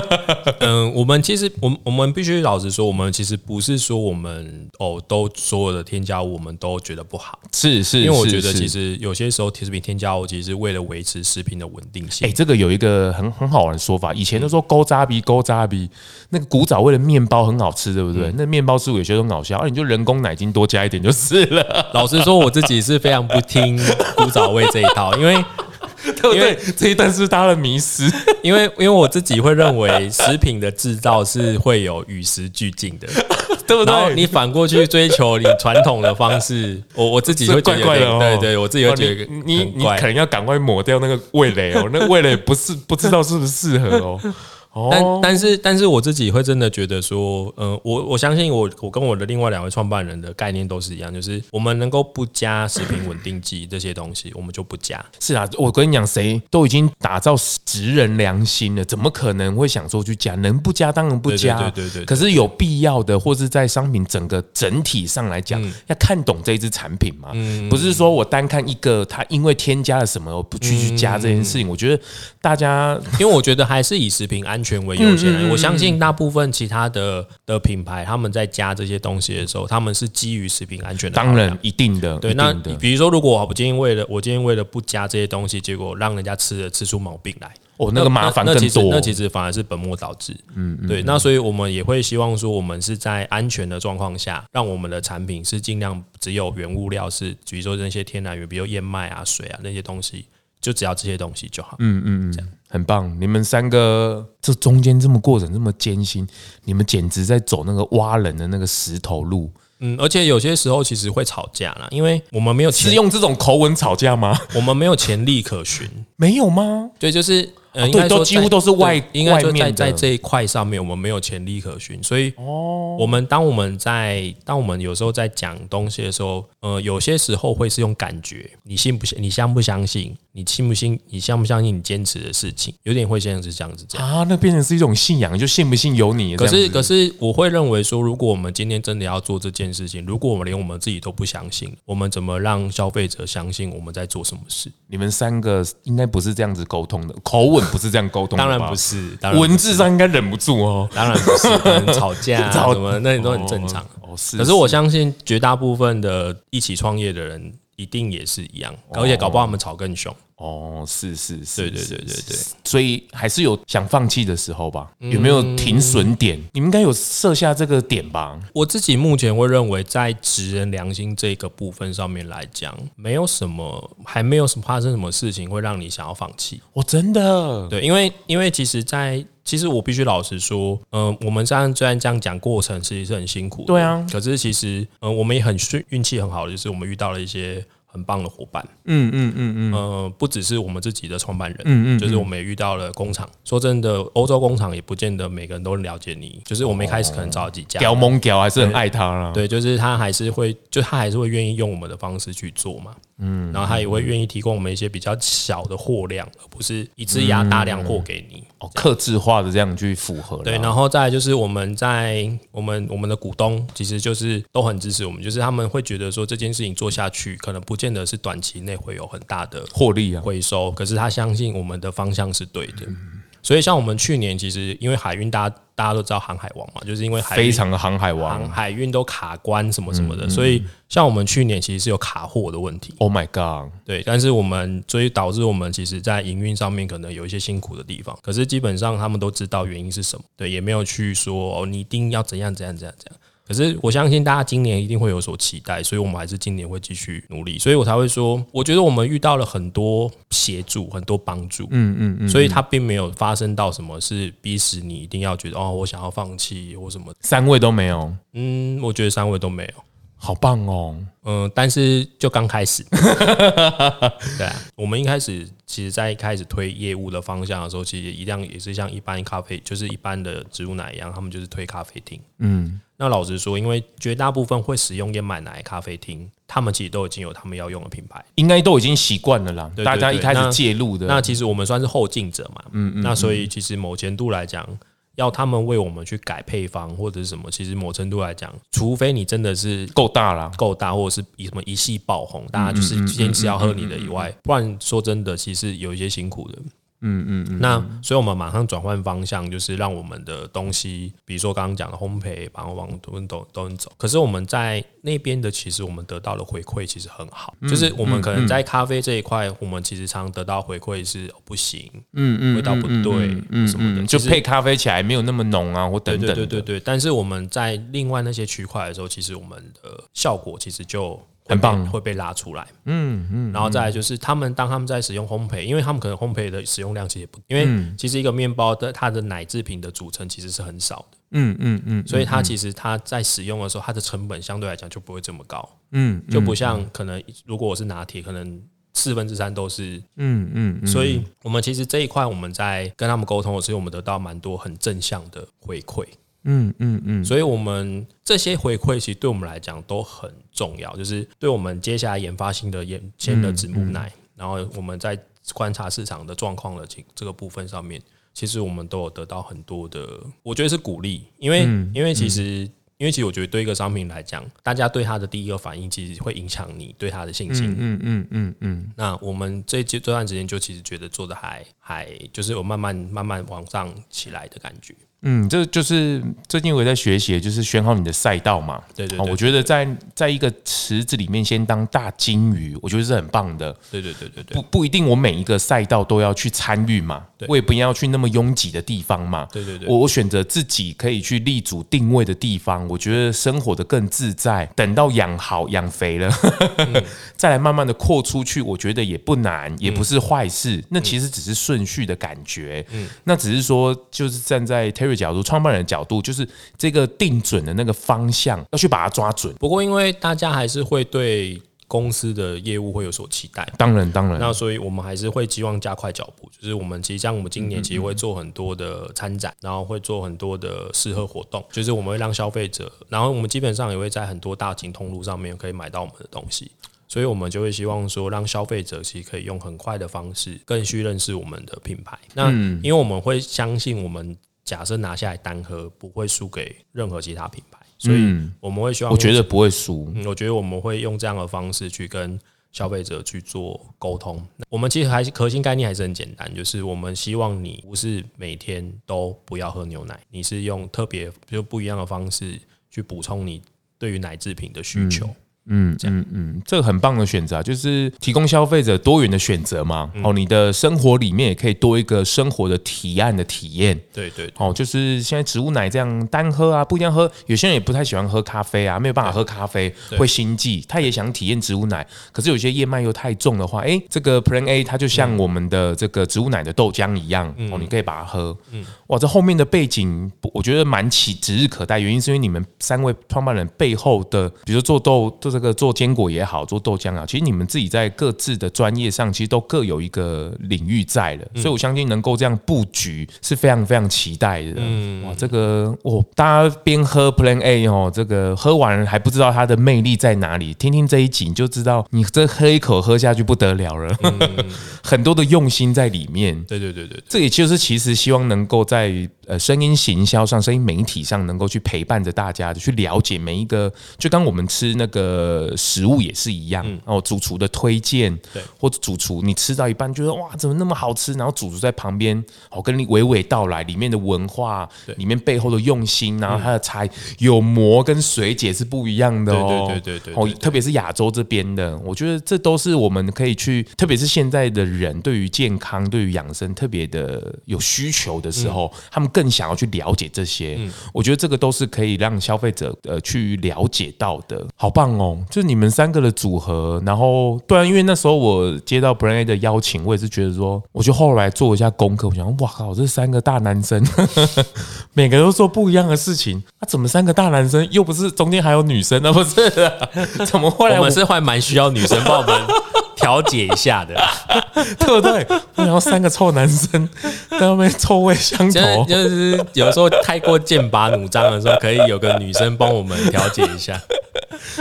嗯，我们其实，我我们必须老实说，我们其实不是说我们哦，都所有的添加物我们都觉得不好。是是，因为我觉得其实有些时候食品添加物其实是为了维持食品的稳定性。哎，这个有一个很很好玩的说法，以前都说勾渣比勾渣比，那个古早味的面包很好吃，对不对？那面包师傅有些都搞笑，而你就人工奶精多加一点就是了。老实说，我自己是非常不听。听古早味这一套，因为 对不对？这一段是他的迷失，因为因为我自己会认为食品的制造是会有与时俱进的，对不对？然后你反过去追求你传统的方式，我我自己会觉得怪怪的哦。对对，我自己会觉得你你可能要赶快抹掉那个味蕾哦，那个味蕾不是不知道是不是适合哦。但但是但是我自己会真的觉得说，嗯，我我相信我我跟我的另外两位创办人的概念都是一样，就是我们能够不加食品稳定剂这些东西，我们就不加。是啊，我跟你讲，谁都已经打造职人良心了，怎么可能会想说去加？能不加当然不加，对对对。可是有必要的，或是在商品整个整体上来讲，要看懂这一支产品嘛。不是说我单看一个，它因为添加了什么，我不去去加这件事情。我觉得大家，因为我觉得还是以食品安。权为优先，我相信大部分其他的的品牌，他们在加这些东西的时候，他们是基于食品安全的。当然，一定的。对，那比如说，如果我今天为了我今天为了不加这些东西，结果让人家吃了吃出毛病来，哦，那个麻烦更多。那其实反而是本末倒置。嗯，对。那所以我们也会希望说，我们是在安全的状况下，让我们的产品是尽量只有原物料是，比如说那些天然原，比如燕麦啊、水啊那些东西。就只要这些东西就好。嗯嗯嗯，这样很棒。你们三个这中间这么过程这么艰辛，你们简直在走那个挖人的那个石头路。嗯，而且有些时候其实会吵架啦，因为我们没有是用这种口吻吵架吗？我们没有前例可循，没有吗？对，就是。呃，对，都几乎都是外，应该就在在这一块上面，我们没有前例可循，所以，我们当我们在当我们有时候在讲东西的时候，呃，有些时候会是用感觉，你信不信？你相不相信？你信不信？你相不相信？你坚持的事情，有点会像是这样子这样啊，那变成是一种信仰，就信不信由你。可是，可是我会认为说，如果我们今天真的要做这件事情，如果我们连我们自己都不相信，我们怎么让消费者相信我们在做什么事？你们三个应该不是这样子沟通的，口吻不是这样沟通的。当然不是，文字上应该忍不住哦。当然不是，可能吵架 什么，那都很正常。哦，是。可是我相信绝大部分的一起创业的人，一定也是一样，而且搞不好他们吵更凶。哦，是是是，对对对对对，所以还是有想放弃的时候吧？有没有停损点？你们应该有设下这个点吧？我自己目前会认为，在职人良心这个部分上面来讲，没有什么，还没有什么发生什么事情会让你想要放弃。我真的对，因为因为其实，在其实我必须老实说，嗯，我们这样虽然这样讲过程，其实是很辛苦的，对啊。可是其实，嗯，我们也很运运气很好的，就是我们遇到了一些。很棒的伙伴。嗯嗯嗯嗯，呃，不只是我们自己的创办人，嗯嗯嗯就是我们也遇到了工厂。说真的，欧洲工厂也不见得每个人都了解你。就是我们一开始可能找了几家，屌蒙屌还是很爱他啦。对，就是他还是会，就他还是会愿意用我们的方式去做嘛。嗯，然后他也会愿意提供我们一些比较小的货量，而不是一次压大量货给你。哦，克制化的这样去符合。对，然后再就是我们在我们我们的股东其实就是都很支持我们，就是他们会觉得说这件事情做下去，可能不见得是短期内会有很大的获利啊回收，可是他相信我们的方向是对的。所以像我们去年其实因为海运，大家大家都知道航海王嘛，就是因为海非常的航海王，海运都卡关什么什么的，所以像我们去年其实是有卡货的问题。Oh my god！对，但是我们所以导致我们其实在营运上面可能有一些辛苦的地方，可是基本上他们都知道原因是什么，对，也没有去说哦，你一定要怎样怎样怎样怎样。可是我相信大家今年一定会有所期待，所以我们还是今年会继续努力，所以我才会说，我觉得我们遇到了很多协助，很多帮助，嗯嗯嗯，所以它并没有发生到什么是逼死你一定要觉得哦，我想要放弃或什么，三位都没有，嗯，我觉得三位都没有，好棒哦，嗯，但是就刚开始，对啊，我们一开始其实在一开始推业务的方向的时候，其实一样也是像一般咖啡，就是一般的植物奶一样，他们就是推咖啡厅，嗯。那老实说，因为绝大部分会使用燕麦奶咖啡厅，他们其实都已经有他们要用的品牌，应该都已经习惯了啦。大家一开始介入的那，那其实我们算是后进者嘛。嗯，嗯嗯。那所以其实某程度来讲，要他们为我们去改配方或者是什么，其实某程度来讲，除非你真的是够大啦，够大，或者是以什么一系爆红，大家就是坚持要喝你的以外，不然说真的，其实有一些辛苦的。嗯嗯嗯，那所以我们马上转换方向，就是让我们的东西，比如说刚刚讲的烘焙，然后往都都都能走。可是我们在那边的，其实我们得到的回馈其实很好，就是我们可能在咖啡这一块，我们其实常得到回馈是不行，嗯嗯，味道不对，嗯什么的，就配咖啡起来没有那么浓啊，或等等。对对对对，但是我们在另外那些区块的时候，其实我们的效果其实就。很棒，会被拉出来。嗯嗯，然后再来就是他们当他们在使用烘焙，因为他们可能烘焙的使用量其实也不，因为其实一个面包的它的奶制品的组成其实是很少的。嗯嗯嗯，所以它其实它在使用的时候，它的成本相对来讲就不会这么高。嗯，就不像可能如果我是拿铁，可能四分之三都是。嗯嗯，所以我们其实这一块我们在跟他们沟通的时候，我们得到蛮多很正向的回馈。嗯嗯嗯，所以我们这些回馈其实对我们来讲都很重要，就是对我们接下来研发新的研新的子母奶，然后我们在观察市场的状况的这这个部分上面，其实我们都有得到很多的，我觉得是鼓励，因为因为其实因为其实我觉得对一个商品来讲，大家对它的第一个反应其实会影响你对它的信心。嗯嗯嗯嗯。那我们这这段时间就其实觉得做的还还就是有慢慢慢慢往上起来的感觉。嗯，这就是最近我也在学习，就是选好你的赛道嘛。对对，对，我觉得在在一个池子里面先当大金鱼，我觉得是很棒的。对对对对对，不不一定我每一个赛道都要去参与嘛，我也不要去那么拥挤的地方嘛。对对对，我我选择自己可以去立足定位的地方，我觉得生活的更自在。等到养好养肥了，再来慢慢的扩出去，我觉得也不难，也不是坏事。那其实只是顺序的感觉。嗯，那只是说，就是站在 Terry 角度，创办人的角度，就是这个定准的那个方向，要去把它抓准。不过，因为大家还是会对公司的业务会有所期待，当然，当然。那所以我们还是会希望加快脚步。就是我们其实像我们今年其实会做很多的参展，然后会做很多的试喝活动。就是我们会让消费者，然后我们基本上也会在很多大型通路上面可以买到我们的东西。所以我们就会希望说，让消费者其实可以用很快的方式更去认识我们的品牌。那因为我们会相信我们。假设拿下来单喝，不会输给任何其他品牌，所以我们会希望，我觉得不会输。嗯，我觉得我们会用这样的方式去跟消费者去做沟通。我们其实还是核心概念还是很简单，就是我们希望你不是每天都不要喝牛奶，你是用特别就不一样的方式去补充你对于奶制品的需求。嗯嗯嗯嗯，这个很棒的选择，就是提供消费者多元的选择嘛。哦，你的生活里面也可以多一个生活的提案的体验。对对。哦，就是现在植物奶这样单喝啊，不一定要喝。有些人也不太喜欢喝咖啡啊，没有办法喝咖啡会心悸，他也想体验植物奶。可是有些燕麦又太重的话，哎，这个 Plan A 它就像我们的这个植物奶的豆浆一样，哦，你可以把它喝。嗯。哇，这后面的背景我觉得蛮起指日可待。原因是因为你们三位创办人背后的，比如说做豆这个做坚果也好，做豆浆啊，其实你们自己在各自的专业上，其实都各有一个领域在了，所以我相信能够这样布局是非常非常期待的。嗯，哇，这个哦，大家边喝 Plan A 哦，这个喝完还不知道它的魅力在哪里，听听这一集你就知道，你这喝一口喝下去不得了了，很多的用心在里面。对对对对，这也就是其实希望能够在呃声音行销上、声音媒体上能够去陪伴着大家，去了解每一个，就当我们吃那个食物也是一样哦，主厨的推荐，对，或者主厨你吃到一半觉得哇怎么那么好吃，然后主厨在旁边哦跟你娓娓道来里面的文化，里面背后的用心，然后它的菜有磨跟水解是不一样的哦，对对对对，哦特别是亚洲这边的，我觉得这都是我们可以去，特别是现在的人对于健康、对于养生特别的有需求的时候，他们更想要去了解这些，我觉得这个都是可以让消费者呃去了解到的，好棒哦！就是你们三个的组合，然后对啊，因为那时候我接到 Brand A 的邀请，我也是觉得说，我就后来做一下功课，我想，哇靠，这三个大男生，每个都做不一样的事情，那、啊、怎么三个大男生又不是中间还有女生呢？不是，怎么会？我们是还蛮需要女生帮我们调解一下的，对不对？然后三个臭男生在那边臭味相投，就是有时候太过剑拔弩张的时候，可以有个女生帮我们调解一下。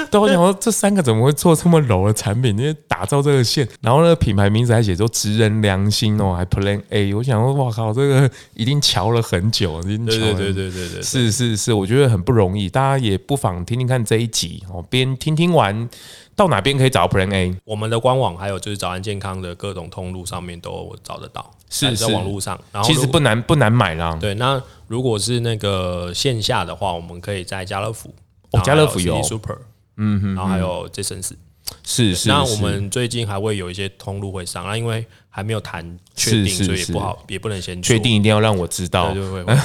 对，我想说这三个怎么会做这么柔的产品？因为打造这个线，然后呢品牌名字还写说“直人良心”哦，还 Plan A。我想说，哇靠，这个一定瞧了很久，一定乔了。对对对对对，是是是，我觉得很不容易。大家也不妨听听看这一集哦，边听听完。到哪边可以找 Plan A？我们的官网还有就是早安健康的各种通路上面都找得到，是在网络上。然后其实不难不难买啦。对，那如果是那个线下的话，我们可以在家乐福，哦，家乐福有 Super，嗯哼，然后还有 Jasons，是是。那我们最近还会有一些通路会上，那因为。还没有谈确定，所以也不好，也不能先确定，一定要让我知道。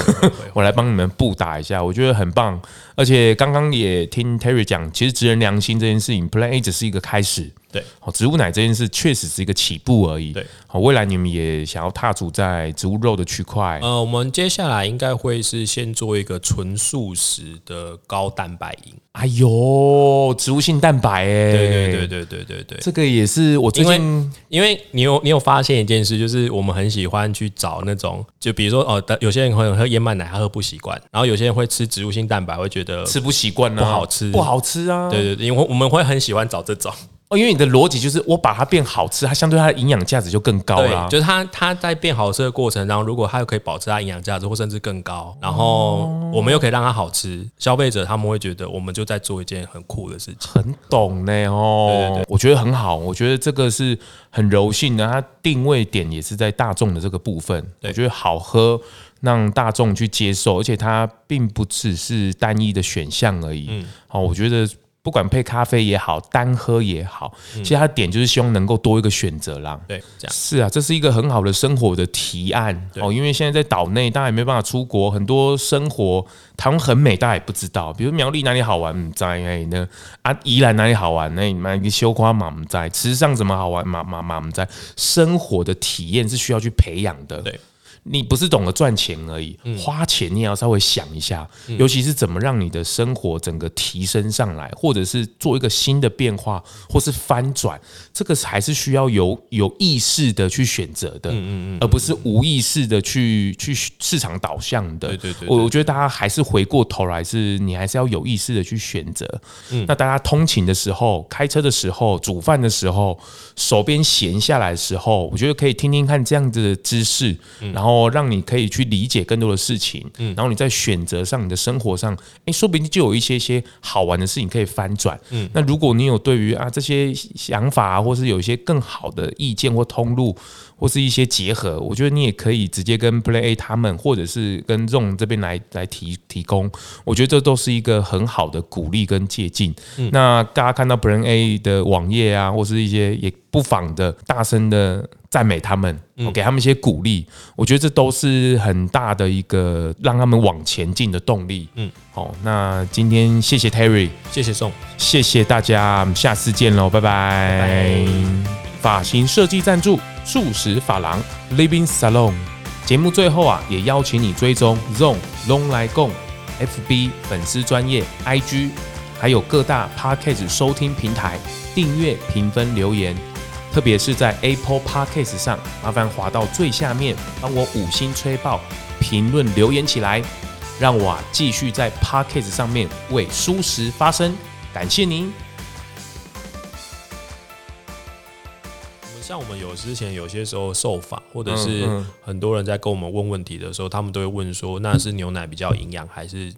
我来帮你们布打一下，我觉得很棒。而且刚刚也听 Terry 讲，其实职人良心这件事情，Plan A 只是一个开始。对，好，植物奶这件事确实是一个起步而已。对，好，未来你们也想要踏足在植物肉的区块。呃，我们接下来应该会是先做一个纯素食的高蛋白饮。哎呦，植物性蛋白哎，对对对对对对对，这个也是我最近，因为因为你有你有发现一件事，就是我们很喜欢去找那种，就比如说哦，有些人会喝燕麦奶，他喝不习惯，然后有些人会吃植物性蛋白，会觉得吃不习惯，不好吃，不好吃啊。对对对，因为我们会很喜欢找这种。哦，因为你的逻辑就是我把它变好吃，它相对它的营养价值就更高了。就是它它在变好吃的过程当中，如果它又可以保持它营养价值，或甚至更高，然后我们又可以让它好吃，消费者他们会觉得我们就在做一件很酷的事情。很懂呢哦，对对对，我觉得很好，我觉得这个是很柔性的，它定位点也是在大众的这个部分。我觉得好喝，让大众去接受，而且它并不只是单一的选项而已。嗯，好，我觉得。不管配咖啡也好，单喝也好，其实它的点就是希望能够多一个选择啦。对，这样是啊，这是一个很好的生活的提案哦。因为现在在岛内，大家也没办法出国，很多生活台湾很美，大家也不知道。比如苗栗哪里好玩，唔在哎呢啊，宜兰哪里好玩，那买个修花嘛，唔在池上怎么好玩嘛嘛嘛唔在。生活的体验是需要去培养的。对。你不是懂得赚钱而已，花钱你也要稍微想一下，尤其是怎么让你的生活整个提升上来，或者是做一个新的变化，或是翻转，这个还是需要有有意识的去选择的，而不是无意识的去去市场导向的。对对对，我我觉得大家还是回过头来，是你还是要有意识的去选择。那大家通勤的时候、开车的时候、煮饭的时候、手边闲下来的时候，我觉得可以听听看这样子的知识，然后。哦，让你可以去理解更多的事情，嗯，然后你在选择上，你的生活上，诶，说不定就有一些些好玩的事情可以翻转，嗯。那如果你有对于啊这些想法啊，或是有一些更好的意见或通路，或是一些结合，我觉得你也可以直接跟 Play A 他们，或者是跟 ZONG 这边来来提提供。我觉得这都是一个很好的鼓励跟借鉴。嗯。那大家看到 Plan A 的网页啊，或是一些也不妨的大声的。赞美他们，我给他们一些鼓励，我觉得这都是很大的一个让他们往前进的动力。嗯，好，那今天谢谢 Terry，谢谢宋，谢谢大家，下次见喽，拜拜。发型设计赞助素食发廊 Living Salon。节目最后啊，也邀请你追踪 ZONG 咙来共 FB 粉丝专业 IG。还有各大 Podcast 收听平台订阅、评分、留言，特别是在 Apple Podcast 上，麻烦滑到最下面，帮我五星吹爆，评论留言起来，让我继续在 Podcast 上面为蔬食发声。感谢您。像我们有之前有些时候受访，或者是很多人在跟我们问问题的时候，他们都会问说，那是牛奶比较营养，还是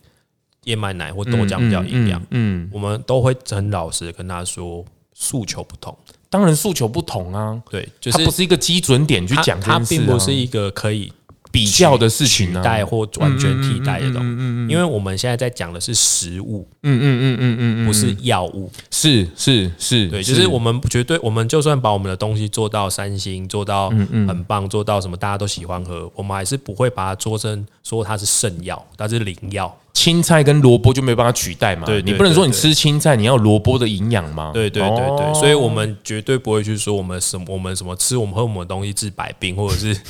燕麦奶或豆浆比较营养？嗯，我们都会很老实的跟他说，诉求不同。当然诉求不同啊，对，就是它不是一个基准点去讲，它并不是一个可以。比较的事情啊，取代或完全替代的东西，因为我们现在在讲的是食物，嗯嗯嗯嗯嗯，不是药物，是是是，对，就是我们绝对，我们就算把我们的东西做到三星，做到很棒，做到什么大家都喜欢喝，我们还是不会把它做成说它是圣药，它是灵药。青菜跟萝卜就没办法取代嘛，对，你不能说你吃青菜，你要萝卜的营养吗？对对对对，所以我们绝对不会去说我们什么，我们什么吃我们喝我们的东西治百病，或者是。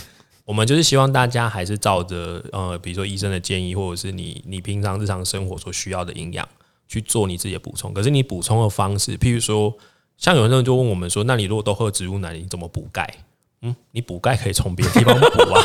我们就是希望大家还是照着呃，比如说医生的建议，或者是你你平常日常生活所需要的营养去做你自己的补充。可是你补充的方式，譬如说，像有人就问我们说，那你如果都喝植物奶，你怎么补钙？嗯，你补钙可以从别的地方补啊。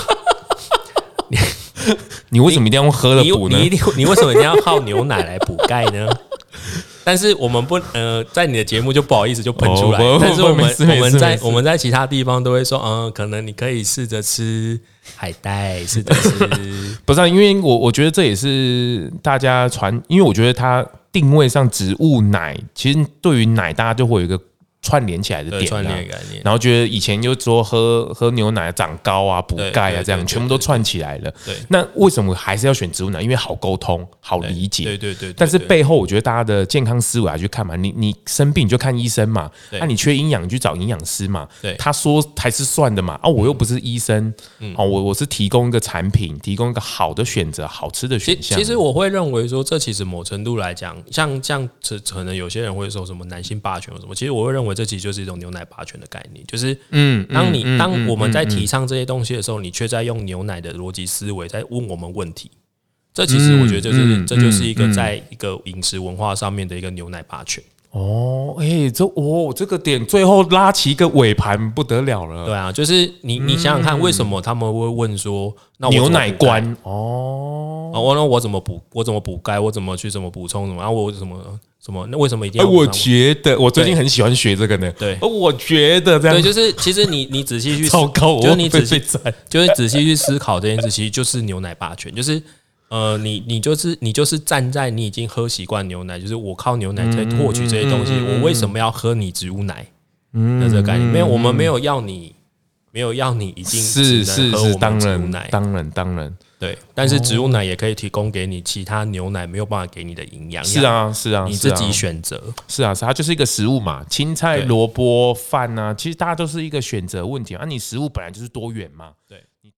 你 你为什么一定要用喝的补呢？你一定你为什么一定要靠牛奶来补钙呢？但是我们不呃，在你的节目就不好意思就喷出来。哦、但是我们我们在我们在其他地方都会说，嗯、呃，可能你可以试着吃海带，试着吃。不是、啊，因为我我觉得这也是大家传，因为我觉得它定位上植物奶，其实对于奶大家就会有一个。串联起来的点，串联概念，然后觉得以前就说喝喝牛奶长高啊、补钙啊，这样全部都串起来了。对，那为什么还是要选植物奶？因为好沟通、好理解。对对对。但是背后，我觉得大家的健康思维要去看嘛。你你生病你就看医生嘛，那你缺营养你去找营养师嘛。对，他说还是算的嘛。啊，我又不是医生，哦，我我是提供一个产品，提供一个好的选择、好吃的选项。其实我会认为说，这其实某程度来讲，像这样子，可能有些人会说什么男性霸权或什么。其实我会认为。这其实就是一种牛奶霸权的概念，就是，嗯，当你当我们在提倡这些东西的时候，你却在用牛奶的逻辑思维在问我们问题，这其实我觉得就是这就是一个在一个饮食文化上面的一个牛奶霸权。哦，哎，这哦这个点最后拉起一个尾盘不得了了。对啊，就是你你想想看，为什么他们会问说，那牛奶关哦，我那我怎么补？我怎么补钙？我怎么去怎么补充什么？然后我怎么？什么？那为什么一定要？我觉得我最近很喜欢学这个呢。对，我觉得这样。对，就是其实你你仔细去，就是你仔细，就是仔细去思考这件事，其实就是牛奶霸权。就是呃，你你就是你就是站在你已经喝习惯牛奶，就是我靠牛奶在获取这些东西，我为什么要喝你植物奶？嗯，那这个概念没有，我们没有要你，没有要你已经是是是，当然当然当然。对，但是植物奶也可以提供给你其他牛奶没有办法给你的营养。是啊，是啊，你自己选择。是啊，是它就是一个食物嘛，青菜、萝卜、饭啊，其实大家都是一个选择问题啊。你食物本来就是多元嘛。对。